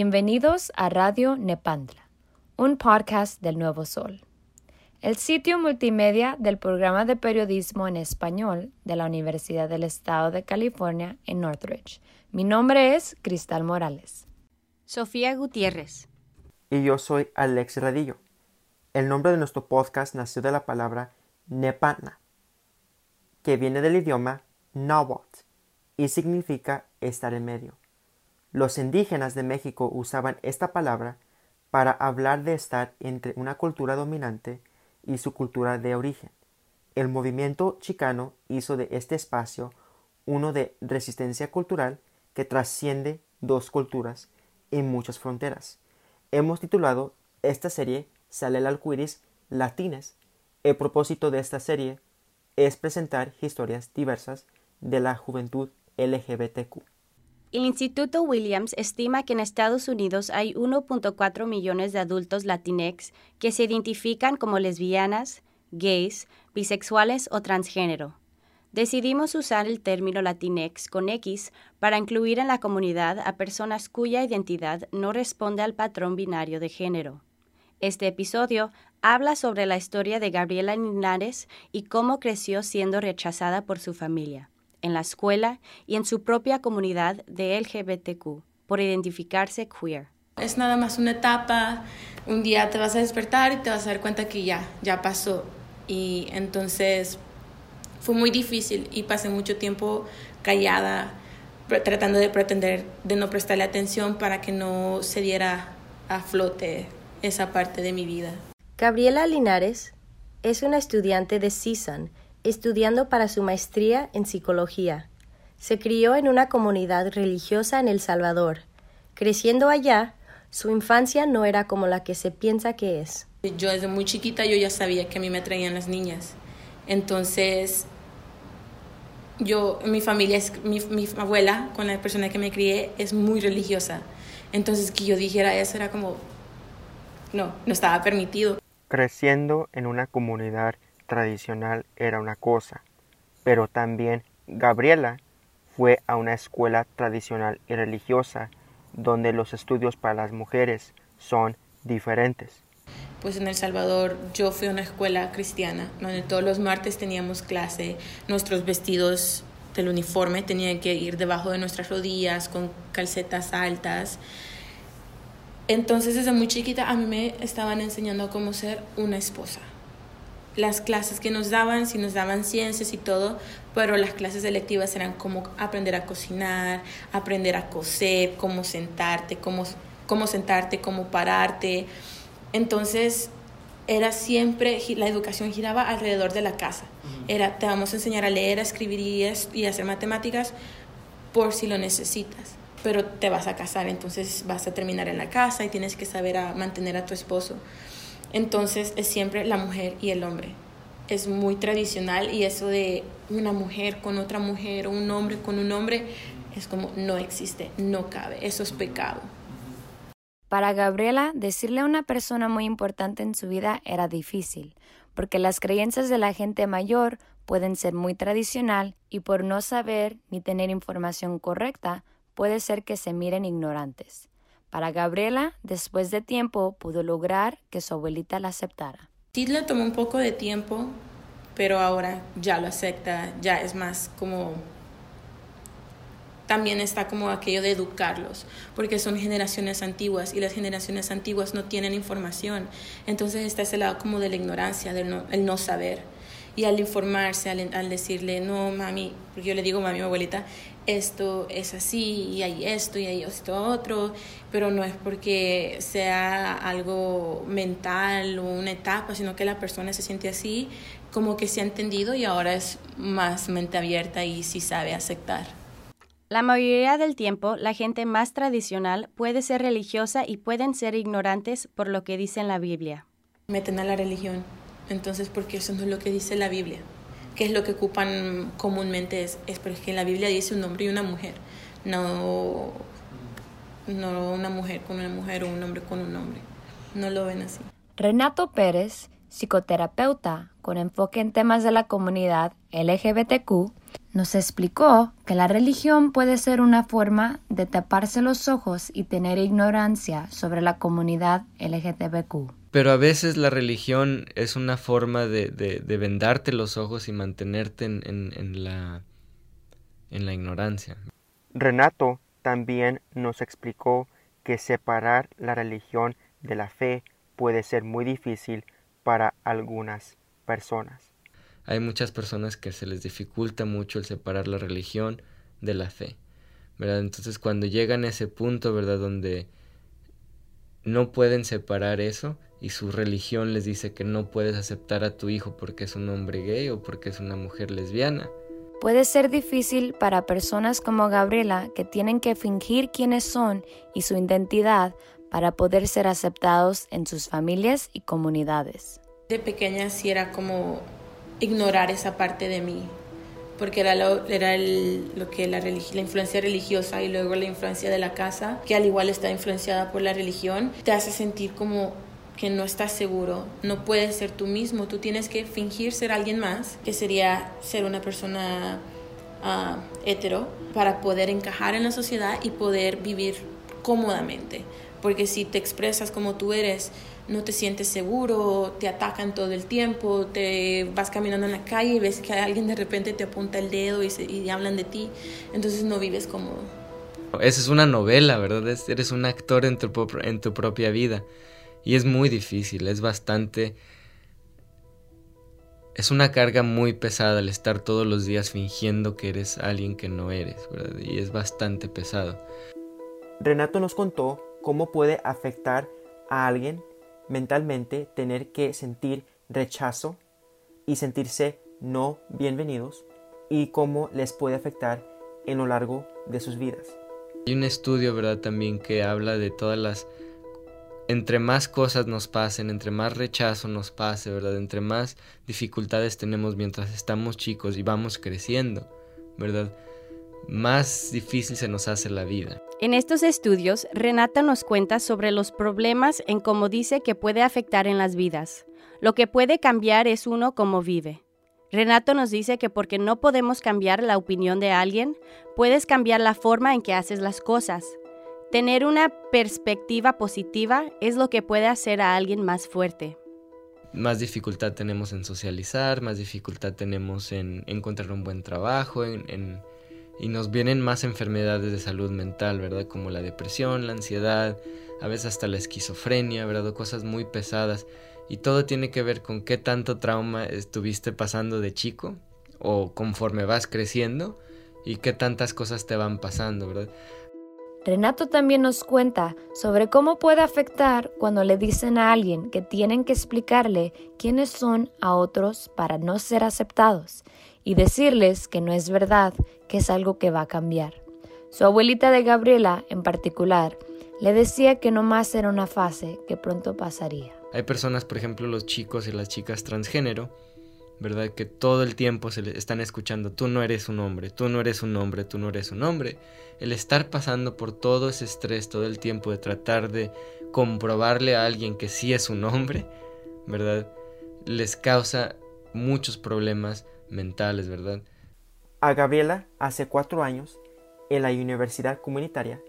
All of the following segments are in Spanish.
Bienvenidos a Radio Nepantla, un podcast del Nuevo Sol, el sitio multimedia del programa de periodismo en español de la Universidad del Estado de California en Northridge. Mi nombre es Cristal Morales. Sofía Gutiérrez. Y yo soy Alex Radillo. El nombre de nuestro podcast nació de la palabra Nepantla, que viene del idioma Nahuatl y significa estar en medio. Los indígenas de México usaban esta palabra para hablar de estar entre una cultura dominante y su cultura de origen. El movimiento chicano hizo de este espacio uno de resistencia cultural que trasciende dos culturas y muchas fronteras. Hemos titulado esta serie Sale el Alcuiris Latines. El propósito de esta serie es presentar historias diversas de la juventud LGBTQ. El Instituto Williams estima que en Estados Unidos hay 1.4 millones de adultos latinex que se identifican como lesbianas, gays, bisexuales o transgénero. Decidimos usar el término latinex con X para incluir en la comunidad a personas cuya identidad no responde al patrón binario de género. Este episodio habla sobre la historia de Gabriela Linares y cómo creció siendo rechazada por su familia en la escuela y en su propia comunidad de LGBTQ por identificarse queer. Es nada más una etapa, un día te vas a despertar y te vas a dar cuenta que ya, ya pasó. Y entonces fue muy difícil y pasé mucho tiempo callada, tratando de pretender de no prestarle atención para que no se diera a flote esa parte de mi vida. Gabriela Linares es una estudiante de CISAN estudiando para su maestría en psicología. Se crió en una comunidad religiosa en El Salvador. Creciendo allá, su infancia no era como la que se piensa que es. Yo desde muy chiquita yo ya sabía que a mí me atraían las niñas. Entonces, yo, mi familia, mi, mi abuela, con la persona que me crié, es muy religiosa. Entonces, que yo dijera eso era como, no, no estaba permitido. Creciendo en una comunidad tradicional era una cosa, pero también Gabriela fue a una escuela tradicional y religiosa donde los estudios para las mujeres son diferentes. Pues en El Salvador yo fui a una escuela cristiana donde todos los martes teníamos clase, nuestros vestidos del uniforme tenían que ir debajo de nuestras rodillas con calcetas altas. Entonces desde muy chiquita a mí me estaban enseñando cómo ser una esposa las clases que nos daban, si nos daban ciencias y todo, pero las clases electivas eran como aprender a cocinar, aprender a coser, cómo sentarte, cómo, cómo sentarte, cómo pararte. Entonces, era siempre, la educación giraba alrededor de la casa. Era, te vamos a enseñar a leer, a escribir y, y hacer matemáticas por si lo necesitas. Pero te vas a casar, entonces vas a terminar en la casa y tienes que saber a mantener a tu esposo. Entonces es siempre la mujer y el hombre. Es muy tradicional y eso de una mujer con otra mujer o un hombre con un hombre es como no existe, no cabe, eso es pecado. Para Gabriela, decirle a una persona muy importante en su vida era difícil, porque las creencias de la gente mayor pueden ser muy tradicional y por no saber ni tener información correcta, puede ser que se miren ignorantes. Para Gabriela, después de tiempo, pudo lograr que su abuelita la aceptara. Sí le tomó un poco de tiempo, pero ahora ya lo acepta, ya es más como... También está como aquello de educarlos, porque son generaciones antiguas y las generaciones antiguas no tienen información. Entonces está ese lado como de la ignorancia, del no, no saber. Y al informarse, al, al, decirle, no, mami, porque yo le digo, mami, mi abuelita, esto es así y hay esto y hay esto otro, pero no es porque sea algo mental o una etapa, sino que la persona se siente así, como que se ha entendido y ahora es más mente abierta y sí sabe aceptar. La mayoría del tiempo, la gente más tradicional puede ser religiosa y pueden ser ignorantes por lo que dice en la Biblia. Meten a la religión, entonces porque eso no es lo que dice la Biblia que es lo que ocupan comúnmente, es, es porque la Biblia dice un hombre y una mujer, no, no una mujer con una mujer o un hombre con un hombre. No lo ven así. Renato Pérez, psicoterapeuta con enfoque en temas de la comunidad LGBTQ, nos explicó que la religión puede ser una forma de taparse los ojos y tener ignorancia sobre la comunidad LGTBQ. Pero a veces la religión es una forma de, de, vendarte los ojos y mantenerte en, en, la, en la ignorancia. Renato también nos explicó que separar la religión de la fe puede ser muy difícil para algunas personas. Hay muchas personas que se les dificulta mucho el separar la religión de la fe, ¿verdad? Entonces cuando llegan a ese punto, ¿verdad? Donde no pueden separar eso y su religión les dice que no puedes aceptar a tu hijo porque es un hombre gay o porque es una mujer lesbiana. Puede ser difícil para personas como Gabriela que tienen que fingir quiénes son y su identidad para poder ser aceptados en sus familias y comunidades. De pequeña sí era como ignorar esa parte de mí, porque era lo, era lo que la, la influencia religiosa y luego la influencia de la casa, que al igual está influenciada por la religión, te hace sentir como que no estás seguro, no puedes ser tú mismo, tú tienes que fingir ser alguien más, que sería ser una persona hetero, para poder encajar en la sociedad y poder vivir cómodamente. Porque si te expresas como tú eres, no te sientes seguro, te atacan todo el tiempo, te vas caminando en la calle y ves que alguien de repente te apunta el dedo y, y hablan de ti, entonces no vives cómodo. Esa es una novela, ¿verdad? Eres un actor en tu, en tu propia vida. Y es muy difícil, es bastante... Es una carga muy pesada el estar todos los días fingiendo que eres alguien que no eres, ¿verdad? Y es bastante pesado. Renato nos contó cómo puede afectar a alguien mentalmente tener que sentir rechazo y sentirse no bienvenidos y cómo les puede afectar en lo largo de sus vidas. Hay un estudio, ¿verdad? También que habla de todas las... Entre más cosas nos pasen, entre más rechazo nos pase, ¿verdad? Entre más dificultades tenemos mientras estamos chicos y vamos creciendo, ¿verdad? Más difícil se nos hace la vida. En estos estudios, Renata nos cuenta sobre los problemas en cómo dice que puede afectar en las vidas. Lo que puede cambiar es uno cómo vive. Renato nos dice que porque no podemos cambiar la opinión de alguien, puedes cambiar la forma en que haces las cosas. Tener una perspectiva positiva es lo que puede hacer a alguien más fuerte. Más dificultad tenemos en socializar, más dificultad tenemos en encontrar un buen trabajo, y nos vienen más enfermedades de salud mental, ¿verdad? Como la depresión, la ansiedad, a veces hasta la esquizofrenia, ¿verdad? cosas muy pesadas. Y todo tiene que ver con qué tanto trauma estuviste pasando de chico o conforme vas creciendo y qué tantas cosas te van pasando, ¿verdad? Renato también nos cuenta sobre cómo puede afectar cuando le dicen a alguien que tienen que explicarle quiénes son a otros para no ser aceptados y decirles que no es verdad, que es algo que va a cambiar. Su abuelita de Gabriela, en particular, le decía que no más era una fase que pronto pasaría. Hay personas, por ejemplo, los chicos y las chicas transgénero, ¿verdad? Que todo el tiempo se le están escuchando, tú no eres un hombre, tú no eres un hombre, tú no eres un hombre. El estar pasando por todo ese estrés todo el tiempo de tratar de comprobarle a alguien que sí es un hombre, ¿verdad? Les causa muchos problemas mentales, ¿verdad? A Gabriela, hace cuatro años, en la universidad comunitaria,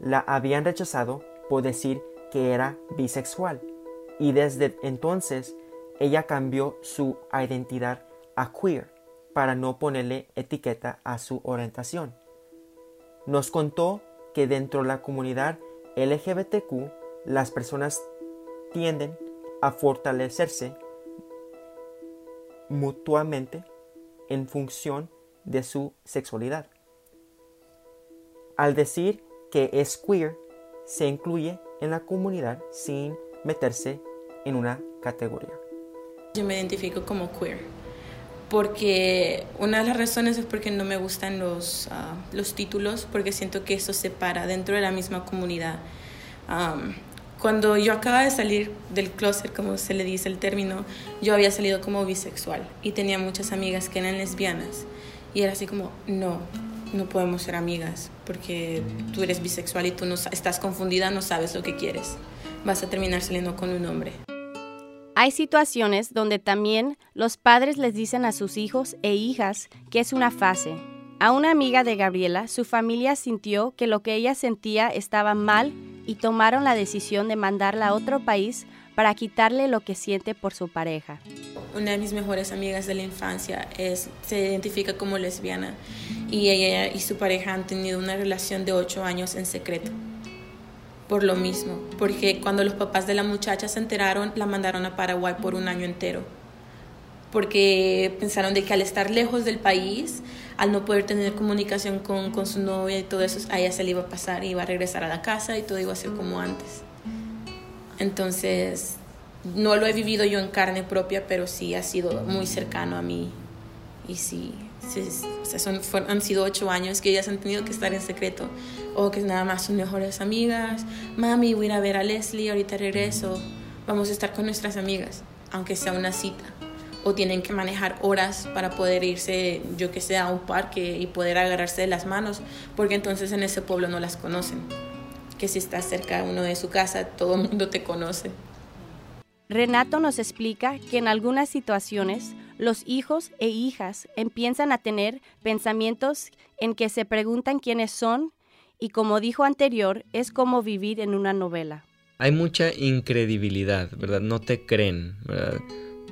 la habían rechazado por decir que era bisexual y desde entonces ella cambió su identidad a queer para no ponerle etiqueta a su orientación. Nos contó que dentro de la comunidad LGBTQ las personas tienden a fortalecerse mutuamente en función de su sexualidad. Al decir que es queer, se incluye en la comunidad sin meterse en una categoría. Yo me identifico como queer porque una de las razones es porque no me gustan los, ah, los títulos, porque siento que eso separa dentro de la misma comunidad. Cuando yo acababa de salir del closet, como se le dice el término, yo había salido como bisexual y tenía muchas amigas que eran lesbianas. Y era así como, no, no podemos ser amigas porque tú eres bisexual y tú no, estás confundida, no sabes lo que quieres. Vas a terminar saliendo con un hombre. Hay situaciones donde también los padres les dicen a sus hijos e hijas que es una fase. A una amiga de Gabriela, su familia sintió que lo que ella sentía estaba mal y tomaron la decisión de mandarla a otro país para quitarle lo que siente por su pareja. Una de mis mejores amigas de la infancia se identifica como lesbiana y ella y su pareja han tenido una relación de ocho años en secreto por lo mismo, porque cuando los papás de la muchacha se enteraron, la mandaron a Paraguay por un año entero, porque pensaron de que al estar lejos del país, al no poder tener comunicación con, con su novia y todo eso, a ella se le iba a pasar, iba a regresar a la casa y todo iba a ser como antes. Entonces, no lo he vivido yo en carne propia, pero sí ha sido muy cercano a mí y sí, son, han sido ocho años que ellas han tenido que estar en secreto o que nada más son mejores amigas. Mami, voy a ir a ver a Leslie, ahorita regreso. Vamos a estar con nuestras amigas, aunque sea una cita. O tienen que manejar horas para poder irse, yo que sé, a un parque y poder agarrarse de las manos, porque entonces en ese pueblo no las conocen. Que si estás cerca uno de su casa, todo el mundo te conoce. Renato nos explica que en algunas situaciones los hijos e hijas empiezan a tener pensamientos en que se preguntan quiénes son y como dijo anterior, es como vivir en una novela. Hay mucha incredibilidad, ¿verdad? No te creen, ¿verdad?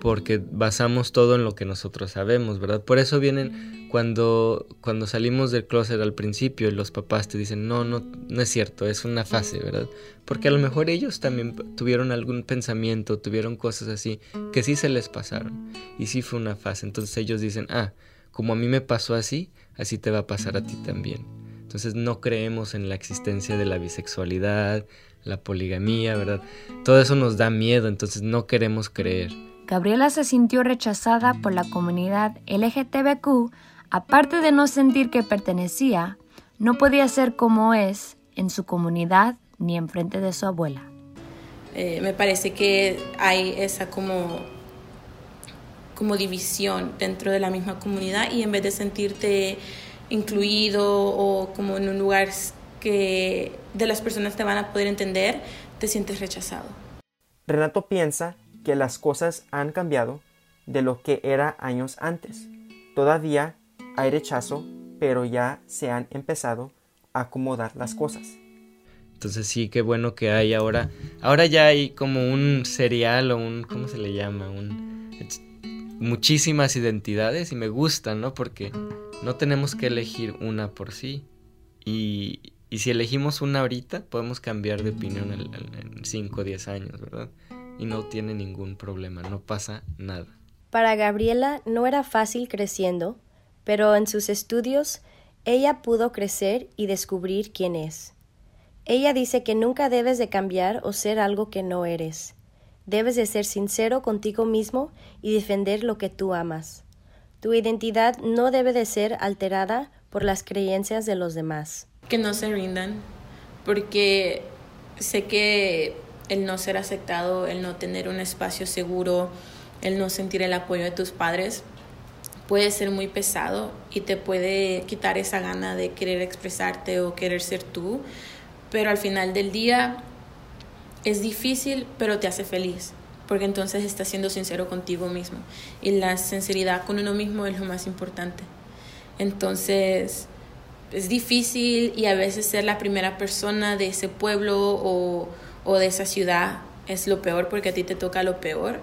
Porque basamos todo en lo que nosotros sabemos, ¿verdad? Por eso vienen cuando, cuando salimos del closet al principio y los papás te dicen, no, no, no es cierto, es una fase, ¿verdad? Porque a lo mejor ellos también tuvieron algún pensamiento, tuvieron cosas así que sí se les pasaron y sí fue una fase. Entonces ellos dicen, ah, como a mí me pasó así, así te va a pasar a ti también. Entonces no creemos en la existencia de la bisexualidad, la poligamía, ¿verdad? Todo eso nos da miedo, entonces no queremos creer. Gabriela se sintió rechazada por la comunidad LGTBQ, aparte de no sentir que pertenecía, no podía ser como es en su comunidad ni en frente de su abuela. Eh, me parece que hay esa como, como división dentro de la misma comunidad y en vez de sentirte incluido o como en un lugar que de las personas te van a poder entender, te sientes rechazado. Renato piensa que las cosas han cambiado de lo que era años antes. Todavía hay rechazo, pero ya se han empezado a acomodar las cosas. Entonces sí, qué bueno que hay ahora. Ahora ya hay como un serial o un, ¿cómo se le llama? Un, muchísimas identidades y me gustan, ¿no? Porque no tenemos que elegir una por sí. Y, y si elegimos una ahorita, podemos cambiar de opinión en 5 o 10 años, ¿verdad? Y no tiene ningún problema, no pasa nada. Para Gabriela no era fácil creciendo, pero en sus estudios ella pudo crecer y descubrir quién es. Ella dice que nunca debes de cambiar o ser algo que no eres. Debes de ser sincero contigo mismo y defender lo que tú amas. Tu identidad no debe de ser alterada por las creencias de los demás. Que no se rindan, porque sé que el no ser aceptado, el no tener un espacio seguro, el no sentir el apoyo de tus padres, puede ser muy pesado y te puede quitar esa gana de querer expresarte o querer ser tú, pero al final del día es difícil, pero te hace feliz, porque entonces estás siendo sincero contigo mismo y la sinceridad con uno mismo es lo más importante. Entonces, es difícil y a veces ser la primera persona de ese pueblo o o de esa ciudad es lo peor porque a ti te toca lo peor,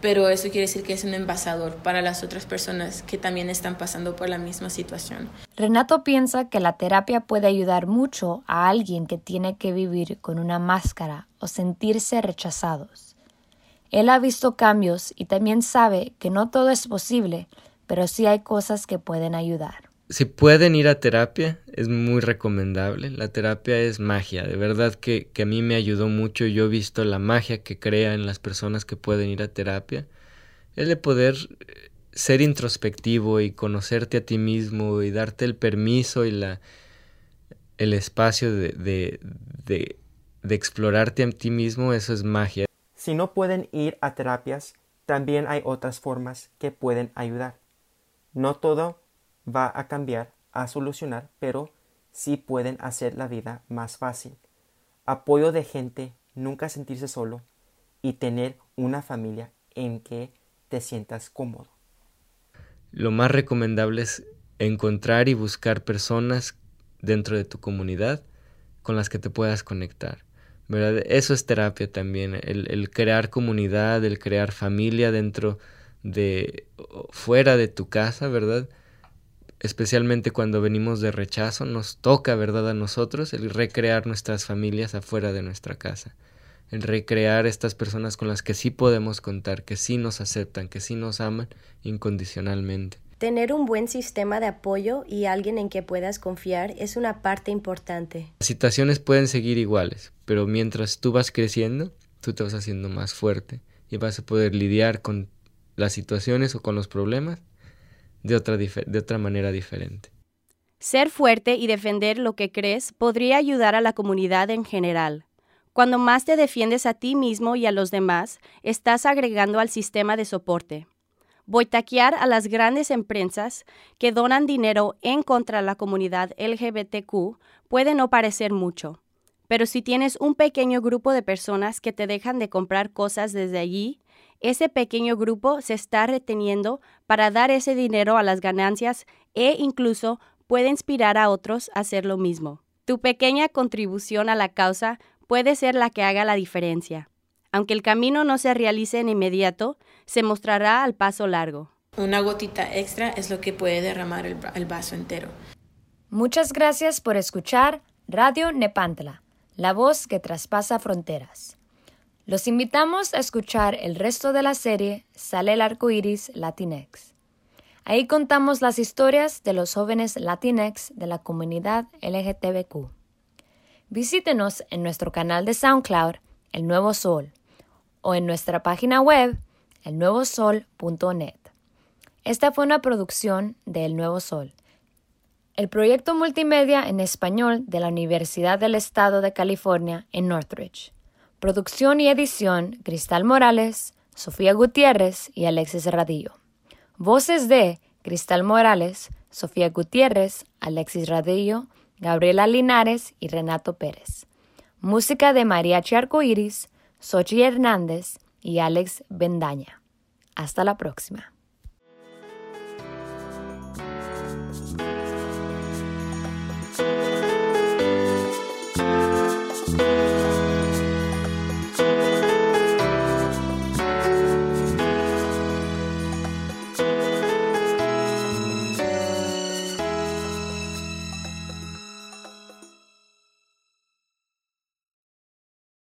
pero eso quiere decir que es un envasador para las otras personas que también están pasando por la misma situación. Renato piensa que la terapia puede ayudar mucho a alguien que tiene que vivir con una máscara o sentirse rechazados. Él ha visto cambios y también sabe que no todo es posible, pero sí hay cosas que pueden ayudar si pueden ir a terapia, es muy recomendable. La terapia es magia, de verdad que, que, a mí me ayudó mucho. Yo he visto la magia que crea en las personas que pueden ir a terapia. Es de poder eh, ser introspectivo y conocerte a ti mismo y darte el permiso y la, el espacio de, de, de, de explorarte a ti mismo, eso es magia. Si no pueden ir a terapias, también hay otras formas que pueden ayudar. No todo va a cambiar, a solucionar, pero sí pueden hacer la vida más fácil. Apoyo de gente, nunca sentirse solo y tener una familia en que te sientas cómodo. Lo más recomendable es encontrar y buscar personas dentro de tu comunidad con las que te puedas conectar. ¿verdad? Eso es terapia también, el, el crear comunidad, el crear familia dentro de, fuera de tu casa, ¿verdad? Especialmente cuando venimos de rechazo, nos toca, ¿verdad? A nosotros el recrear nuestras familias afuera de nuestra casa el recrear estas personas con las que sí podemos contar, que sí nos aceptan, que sí nos aman incondicionalmente. Tener un buen sistema de apoyo y alguien en que puedas confiar es una parte importante. Las situaciones pueden seguir iguales, pero mientras tú vas creciendo, tú te vas haciendo más fuerte y vas a poder lidiar con las situaciones o con los problemas de otra, de otra manera diferente. Ser fuerte y defender lo que crees podría ayudar a la comunidad en general. Cuando más te defiendes a ti mismo y a los demás, estás agregando al sistema de soporte boitaquear a las grandes empresas que donan dinero en contra de la comunidad LGBTQ puede no parecer mucho, pero si tienes un pequeño grupo de personas que te dejan de comprar cosas desde allí, ese pequeño grupo se está reteniendo para dar ese dinero a las ganancias e incluso puede inspirar a otros a hacer lo mismo. Tu pequeña contribución a la causa puede ser la que haga la diferencia. Aunque el camino no se realice en inmediato, se mostrará al paso largo. Una gotita extra es lo que puede derramar el, vaso entero. Muchas gracias por escuchar Radio Nepantla, la voz que traspasa fronteras. Los invitamos a escuchar el resto de la serie Sale el arco iris Latinex. Ahí contamos las historias de los jóvenes Latinex de la comunidad LGTBQ. Visítenos en nuestro canal de SoundCloud, El Nuevo Sol, o en nuestra página web elnuevosol.net. Esta fue una producción de El Nuevo Sol, el proyecto multimedia en español de la Universidad del Estado de California en Northridge. Producción y edición Cristal Morales, Sofía Gutiérrez y Alexis Radillo. Voces de Cristal Morales, Sofía Gutiérrez, Alexis Radillo, Gabriela Linares y Renato Pérez. Música de María Arcoiris, Sochi Hernández y Alex Bendaña. Hasta la próxima.